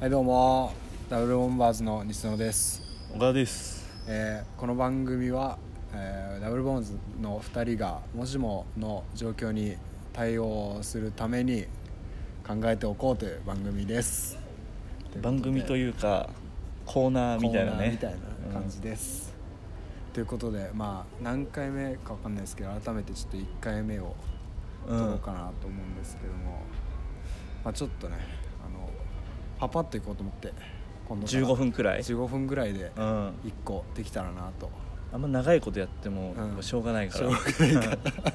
はいどうも。ダブルボンバーズの西野です、小川です。えーこの番組は、えーダブルボンズの2人がもしもの状況に対応するために考えておこうという番組です。番組とういうかコーナーみたいなコーナーねみたいな感じです、ということでまあ何回目か分かんないですけど改めてちょっと1回目をうん、撮ろうかなと思うんですけども、まあ、ちょっとねパパッといこうと思って今度から。15分くらい？15分ぐらいでうん、あ1個できたらなと。んま長いことやってもうん。しょうがないから、しょうがないから。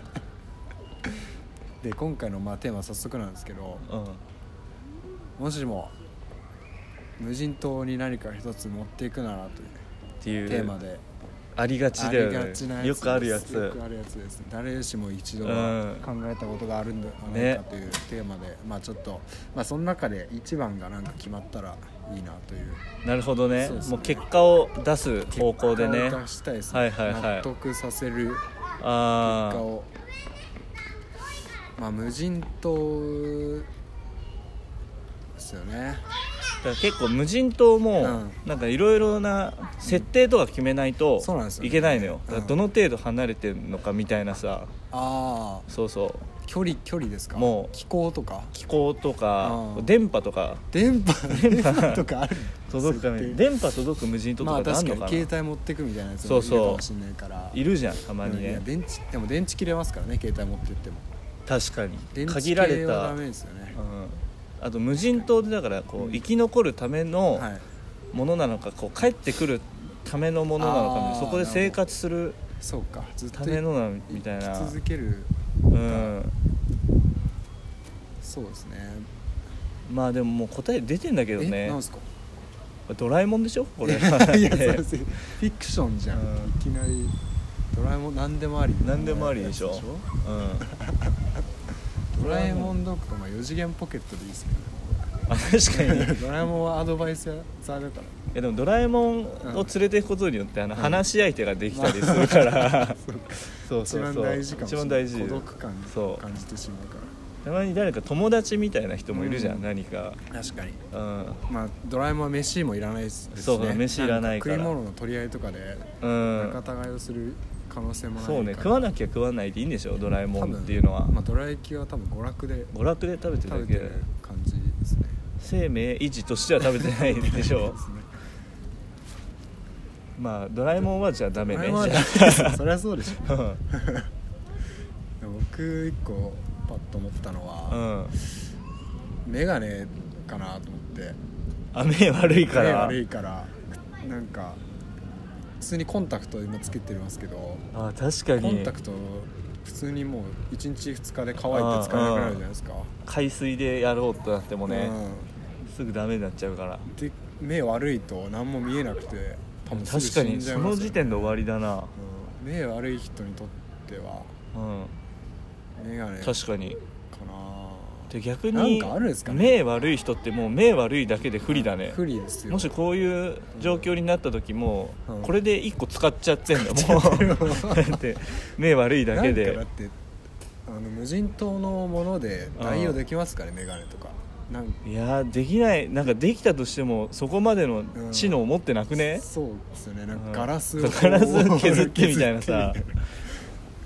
で今回のまあテーマは早速なんですけどうん、もしも無人島に何か一つ持っていくならというっていうテーマでありがちだよね。よくあるやつ。よくあるやつです。誰しも一度うはん。考えたことがあるんではないね。かというテーマで、まあちょっとまあその中で一番がなんか決まったらいいなという。なるほどね。ね。もう結果を出す方向でね。出したいですね、はいはいはい。納得させる結果を。まあ無人島ですよね結構無人島もうん。なんかいろいろな設定とか決めないといけないのよ。どの程度離れてるのかみたいなさ。ああそうそう。距離距離ですか？もう。気候とか？気候とかうん。電波とか。電波？電波。とかある。届くために。電波届く無人島とまあかってあん確かにのかな、携帯持ってくみたいなやつもいるかもしれないから。いるじゃんたまにね。電池でも電池切れますからね携帯持ってっても。確かに。限られた、ダメですよね。うん、あと無人島でだからこうん。う生き残るためのはい。ものなのかこう帰ってくるためのものなのかそこで生活するそうか。ためのなみたい生なき続ける。うん。そうですね。まあでももう答え出てんだけどえねなんすか？ドラえもんでしょ？これ。いや フィクションじゃん、うん。いきなりドラえもん何でもあり。何でもありでしょ？やつドラえもんドッグとまあ4次元ポケットでいいですけうん、あ確かにどね。ドラえもんはアドバイスされたら。いやでもドラえもんを連れていくことによってあの話し相手ができたりするから、そう一番 そうそう。大事かもしれない。一番大事。孤独感そう。を感じてしまうかたまに誰か友達みたいな人もいるじゃん、うん。何か。確かに。うん。まあドラえもんは飯もいらないですしね。そう飯いらないから。ん食い物の取り合いとかでうん。仲違いをする可能性もそうね食わなきゃ食わないでいいんでしょドラえもんっていうのは、まあドラ焼きは多分娯楽で娯楽で食べてるだけ。食べてる感じですね。生命維持としては食べてないでしょ。ですね。まあドラえもんはじゃあダメね。そりゃそうでしょ。あでも僕一個パッと思ったのうは、ん。メガネかなと思って。あ目悪いから。目悪いからなんか普通にコンタクト今つけてますけどあ確かに。コンタクト普通にもう1日2日で乾いて使えなくなるじゃないですか。海水でやろうとなってもね、うすぐダメになっちゃうから。んで目悪いと何も見えなくて多分確かにその時点で終わりだな。うん。目悪い人にとってはうん。メガネか確かになで逆なんにかあるんですかね。目悪い人ってもう目悪いだけで不利だね。不利ですよ。もしこういう状況になった時も、うん。これで1個使っちゃってんだもう。だって目悪いだけなんでかだってあの無人島のもので代用できますかねメガネとか。なんいやーできない。なんかできたとしてもそこまでの知能を持ってなくね、そうですよね。なんうん。かガラスをガラス削ってみたいなさ。削ってみたいな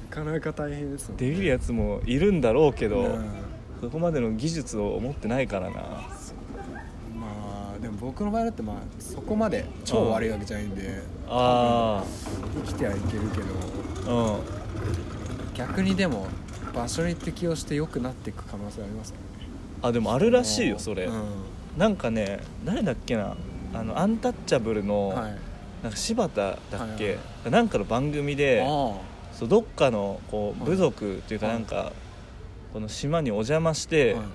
なかなか大変ですよね。できるやつもいるんだろうけど、うんそこまでの技術を持ってないからな。まあでも僕の場合だってまあそこまで超悪いわけじゃないんであ生きてはいけるけどあうん。逆にでも場所に適応して良くなっていく可能性ありますかあでもあるらしいよそれ、うん。なんかね誰だっけな。あのアンタッチャブルの、はい。なんか柴田だっけ、はいはなんかの番組であそうどっかのこうはい。部族っていうかはいなんか、この島にお邪魔して、はい。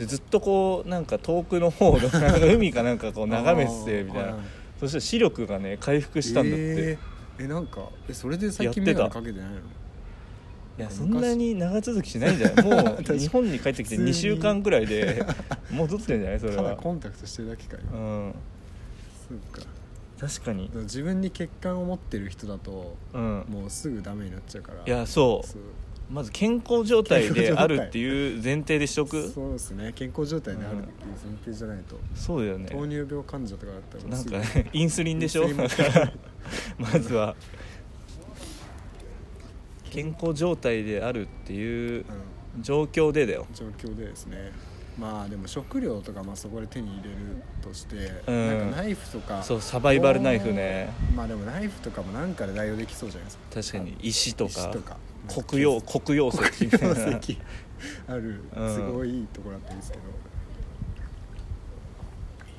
でずっとこうなんか遠くの方の 海かなんかこう眺めててみたいな、はいはいそしたら視力がね回復したんだって、えー。えなんかえそれで最近やってた。メガネかけてないの？いやそんなに長続きしないんじゃない？もう 日本に帰ってきて普通に。2週間ぐらいでもう撮ってんじゃない？それただはコンタクトしてるだけか今うん。そうか。確かに。自分に血管を持ってる人だとうん。もうすぐダメになっちゃうから。いやそうまず健康状態であるっていう前提でしとく？そうですね。健康状態であるっていう前提じゃないと、そうだよね。糖尿病患者とかだったら。なんかねインスリンでしょ？まずは。健康状態であるっていううん状況でだよ。状況でですね。まあでも食料とかまあそこで手に入れるとして、うん。なんかナイフとか。そうサバイバルナイフね。まあでもナイフとかもなんかで代用できそうじゃないですか。確かに。石とか。石とか黒曜黒曜石。みたいなある。うん。すごいいいところだったんですけど、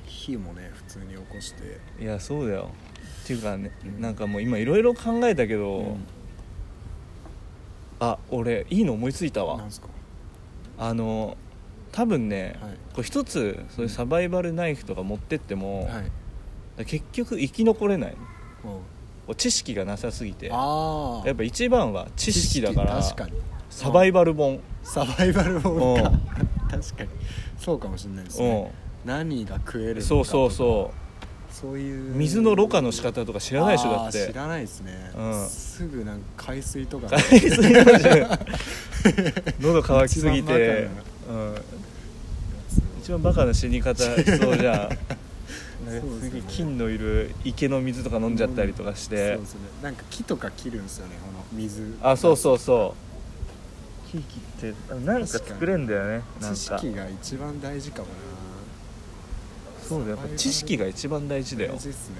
火もね普通に起こして。いやそうだよ。っていうかねうん。なんかもう今いろいろ考えたけど、うん。あ俺いいの思いついたわ。あの多分ね、はい。これ一つそういうサバイバルナイフとか持ってっても、はい。結局生き残れないうん知識がなさすぎて。やっぱ一番は知識だから確かに。サバイバル本。サバイバル本か。うん。確かに。そうかもしれないですうね何が食えるそうそううそう。そういう。水のろ過の仕方とか知らないでしょだって。知らないですね、うん。すぐなんか海水とか。海水 喉乾きすぎて。一番バカな死に方しそうじゃん なんかそうですよね。金のいる池の水とか飲んじゃったりとかして、そうですね。なんか木とか切るんですよねこの水。あそうそうそう。木切ってなんか作れんだよね知か識が一番大事かもな。そうだよ。やっぱ知識が一番大事だよ。大、事っすね。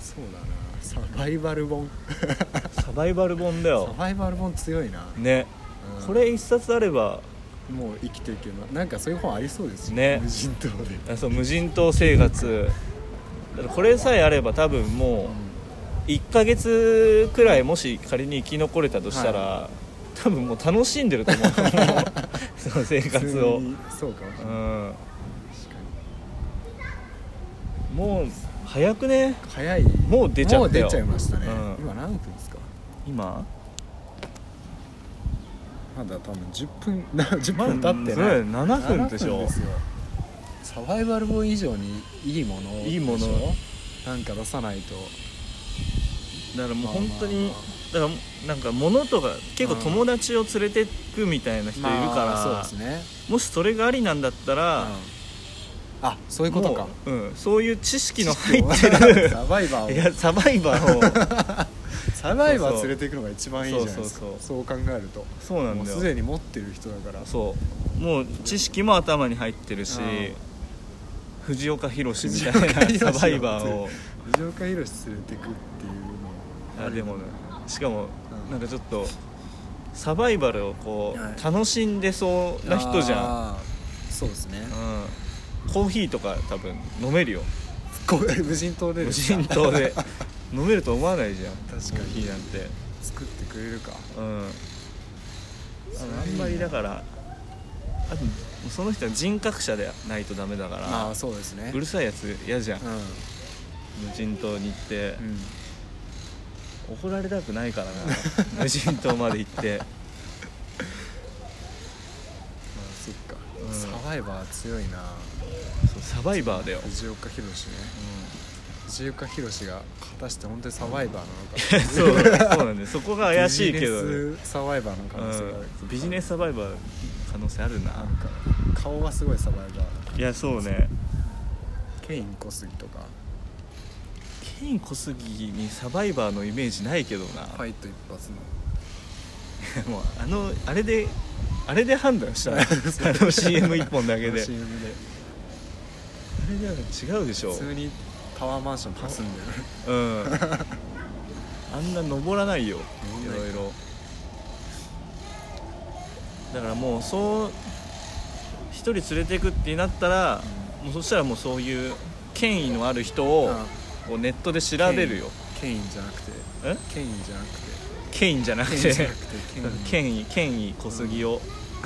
うそうだな。サバイバル本。ん、サバイバル本だサよバイバル本強いな、ね。うん。これ一冊あればもう生きていけばなんかそういう本ありそうですよ。ね。無人島で、あそう無人島生活。だからこれさえあれば多分もう1ヶ月くらいもし仮に生き残れたとしたら、多分もう楽しんでると思う。その生活を。そうかもしれない、うん。もう早くね。に早い。もう出ちゃったよ。もう出ちゃいましたね、うん。今何分ですか？今？まだ多分10分 な10分経ってない、まあそうだよ7分でしょ。7分すよ。サバイバル本以上にいいものいいもの。なんか出さないと。だからもう本当にだからなんか物とか結構友達を連れてくみたいな人いるから、まあそうですね。もしそれがありなんだったら、あそういうことか。もう、うん、そういう知識の入ってる。サバイバーを。いやサバイバーを。サバイバー連れていくのが一番いいじゃないですか。そうそうそう。考えると。そうなんだよ。もうすでに持ってる人だから。そう。もう知識も頭に入ってるしうん藤岡弘みた藤岡いな弘サバイバーを。藤岡弘連れてくっていうのあでもねしかもうん。なんかちょっとサバイバルをこはい。う楽しんでそうな人じゃん、あーそうですね。うん、コーヒーとか多分飲めるよ。無人島で無ですか？人島で。飲めると思わないじゃん。確かに。コーヒーなんて。作ってくれるか。うん。あのあんまりだからあとその人は人格者でないとダメだかあらあそうですね。うるさいやつ嫌じゃん。う無人島に行って、ん、うん、怒られたくないからな。無人島まで行って。まあそっか、うん。サバイバー強いなサバイバーだよ、藤岡弘ねう藤岡弘が果たして本当にサバイバーん、なのか。そうそうなんでそこが怪しいけど、ね。ビジネスサバイバーの可能性がある、うん、ビジネスサバイバー可能性あるな。なんか顔がすごいサバイバーいやそうね。ケイン小杉とか。ケイン小杉にサバイバーのイメージないけどな、ファイト一発の。もうあのあれであれで判断した あの CM 一本だけで。あれ CM ででは違うでしょ。普通にタワーマンション住んでるうん。あんな登らないよ。い。ろいろ。だからもうそう一人連れてくってなったら、もうそしたらもうそういう権威のある人をこうネットで調べるよ。ケインじゃなくて。え？ケインじゃなくて。権威じゃなくて権威。権威小杉を。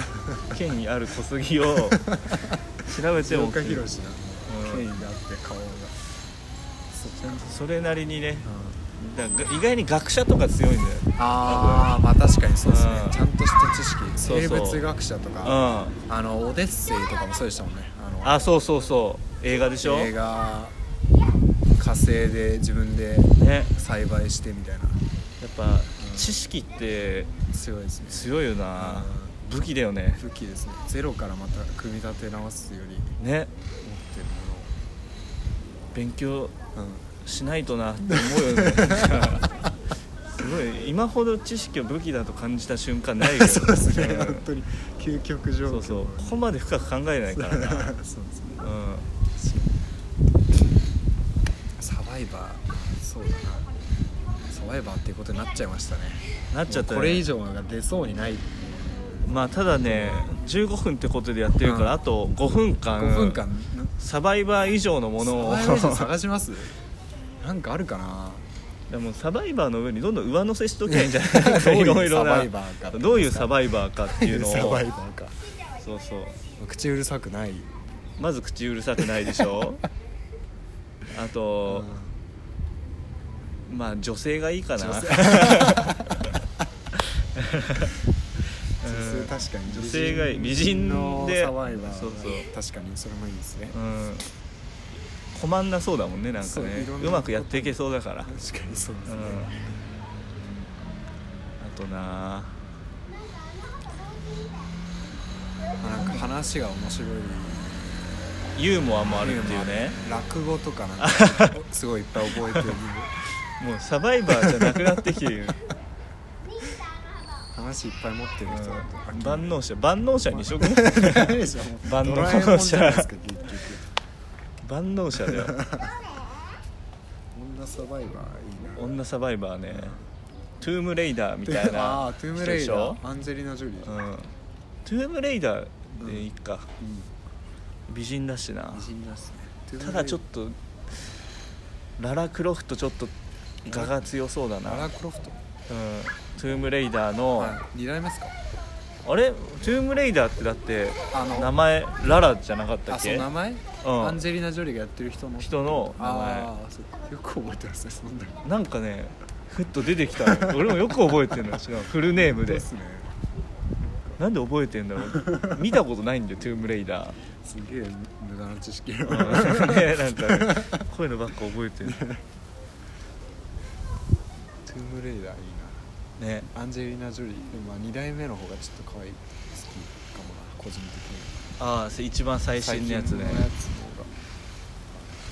権威ある小杉を。調べて藤も岡弘なうんケインがあって顔が。そっかそれなりにね。だから意外に学者とか強いんだよ。ああまあ確かにそうですね。うん。ちゃんとした知識生物学者とかうん。あのオデッセイとかもそうでしたもんね。あのあそうそうそう。映画でしょ？映画火星で自分でね。栽培してみたいな。やっぱ知識って強いですね。強いよな。武器だよね。武器ですね。ゼロからまた組み立て直すより持ねってるものを、しないとなって思うよねすごい。今ほど知識を武器だと感じた瞬間ないよ そうですね、うん本当に究極状況そうそう。ここまで深く考えないから。な、そうですね。うサバイバー。そうだな。サバイバーっていうことになっちゃいましたね。ん、なっちゃった、ね、これ以上が出そうにない。まあただね15分ってことでやってるから、うん。あと5分間。5分間サバイバー以上のものを。探します？なんかあるかな？でもサバイバーの上にどんどん上乗せしときゃいいんじゃない？どういろいろな。どういうサバイバーかっていうのを。サバイバーか。そうそう。口うるさくない。まず口うるさくないでしょ？あと、まあ女性がいいかな うん。確かに。女性が美人のでサバイバー。そうそう。確かにそれもいいですね。うん。困んなそうだもんねなんかね。そうまくやっていけそうだから。確かにそうですうん。ねあとなあなんか話が面白い。ユーモアもあるっていうね。落語とかなんか すごいいっぱい覚えてる。もうサバイバーじゃなくなってきてる話いっぱい持ってる人だとうん。万能者万能者にしとくダメでしょもう万能ドラえもんじゃないですか結局。万能者だよ。女サバイバーいいな。女サバイバーね。トゥームレイダーみたいな あートゥームレイダー。アンジェリーナ・ジョリー、うん。トゥームレイダーでいいか、うん。美人だしな。美人ですね。ただちょっとララ・クロフトちょっと我が強そうだな、ララ・うん、クロフトトゥームレイダーの、はい。二代目ですか？あれ？トゥームレイダーってだって名前ララじゃなかったあっけ名前、うん。アンジェリーナ・ジョリーがやってる人の。人の名前。ああそうか。よく覚えてますねそんなの。なんかねふっと出てきたの。俺もよく覚えてるのしかもフルネームで。すね。なんで覚えてんだろう。見たことないんだよトゥームレイダー。すげえ無駄な知識うん。ねなんかねこういうのばっか覚えてるトゥームレイダーいいね。なアンジェリーナ・ジョリーまあ2代目の方がちょっと可愛い好きかもな個人的にああ一番最新のやつね。最近のやつの方が。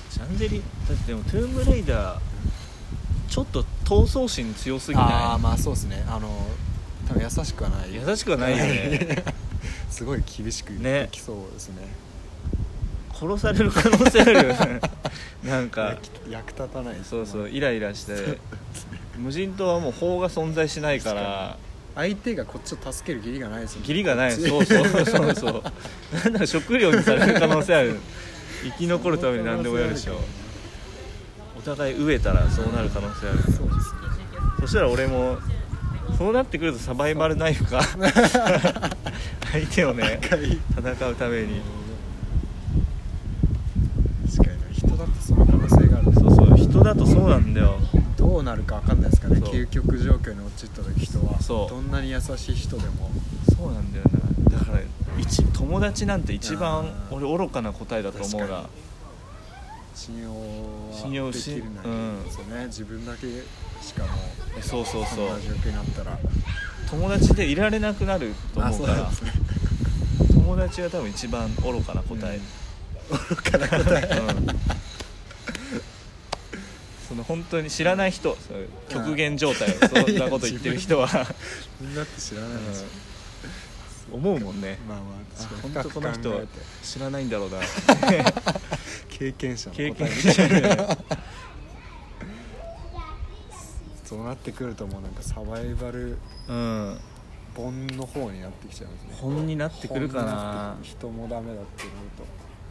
アンジェリだってでもトゥームレイダーちょっと闘争心強すぎなああまあそうですね。あの多分優しくはない。い優しくはないよね。すごい厳しく言ってきそうですね。殺される可能性あるよね。なんか。役役立たないですそうそうイライラして 無人島はもう法が存在しないから相手がこっちを助ける義理がないですよね。義理がない。そうそうそうそう。なんだか食料にされる可能性ある。生き残るために何でもやるでしょお互い飢えたらそうなる可能性ある。そうですねそしたら俺もそうなってくるとサバイバルナイフか。相手をね戦うために。確かにな。人だってその可能性がある。そうそう。人だとそうなんだよどうなるか分かんないですからね究極状況に陥った時人は。そう。どんなに優しい人でも。そうなんだよな。だから一友達なんて一番俺愚かな答えだと思うな。信用信できるなうんですよね。自分だけしかも。うそうそう。んそな状況になったら。友達でいられなくなると思うから。友達が多分一番愚かな答え、愚かな答え。うん。その本当に知らない人極限状態そんなこと言ってる人は、みんなって知らない。ですようん思うもんね。まあまあ確かに。あ本当この人知らないんだろうな経験者の答経え験者ねそうなってくるともうなんかサバイバルうん。本の方になってきちゃいますね。本になってくるかな。人もダメだってなる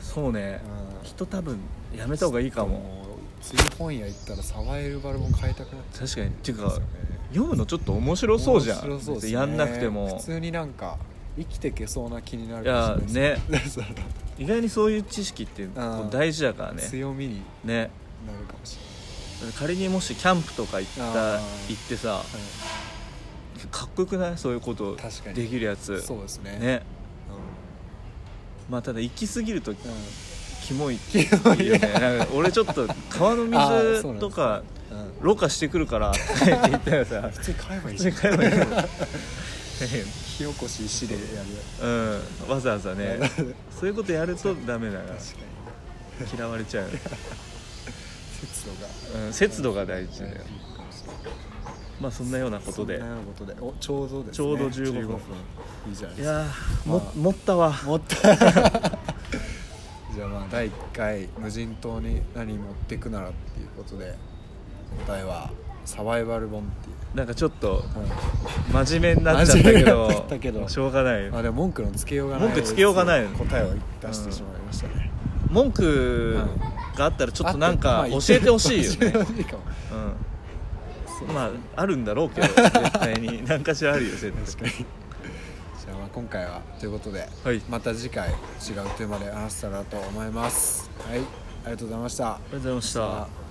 そうね。と、うん。人多分やめた方がいいかも。う次本屋行ったらサバイバル本買いたくなっちゃう。確かに。っていうか読むのちょっと面白そうじゃん。面白そうですね。やんなくても。普通になんか生きてけそうな気になるいやね。そ う意外にそういう知識ってこう大事だからね。強みにね。なるかもし仮にもしキャンプとか行った行ってされない、かっこよくない？そういうことできるやつ。そうですね。ね。うまあただ行き過ぎるとん、うんキモいキモいよねなんか俺ちょっと川の水とかろ過してくるからって言ったらさ。普通に買えばいい普じゃん。買えばいい。の火起こし石でやるうん。わざわざね。そういうことやるとダメだから。確かに。嫌われちゃう、節度が。うん、節度が大事だよ。まあそんなようなことで。そんなようなことで。おちょうどですね。ちょうど15分。いいじゃないいですか。やーもまあ。持ったわ。持ったじゃあまあ第1回無人島に何持ってくならっていうことで答えはサバイバル本っていう。なんかちょっとはい真面目になっちゃったけどしょうがない。あでも文句のつけようがない文句つけようがない。答えを出してしまいましたね、文句があったらちょっとなんかあ教えてほしいよね。まああるんだろうけど絶対に。何かしらあるよ絶確かに今回はということで、対はい。また次回違うテーマで話せたらと思います。はい。ありがとうございました。ありがとうございました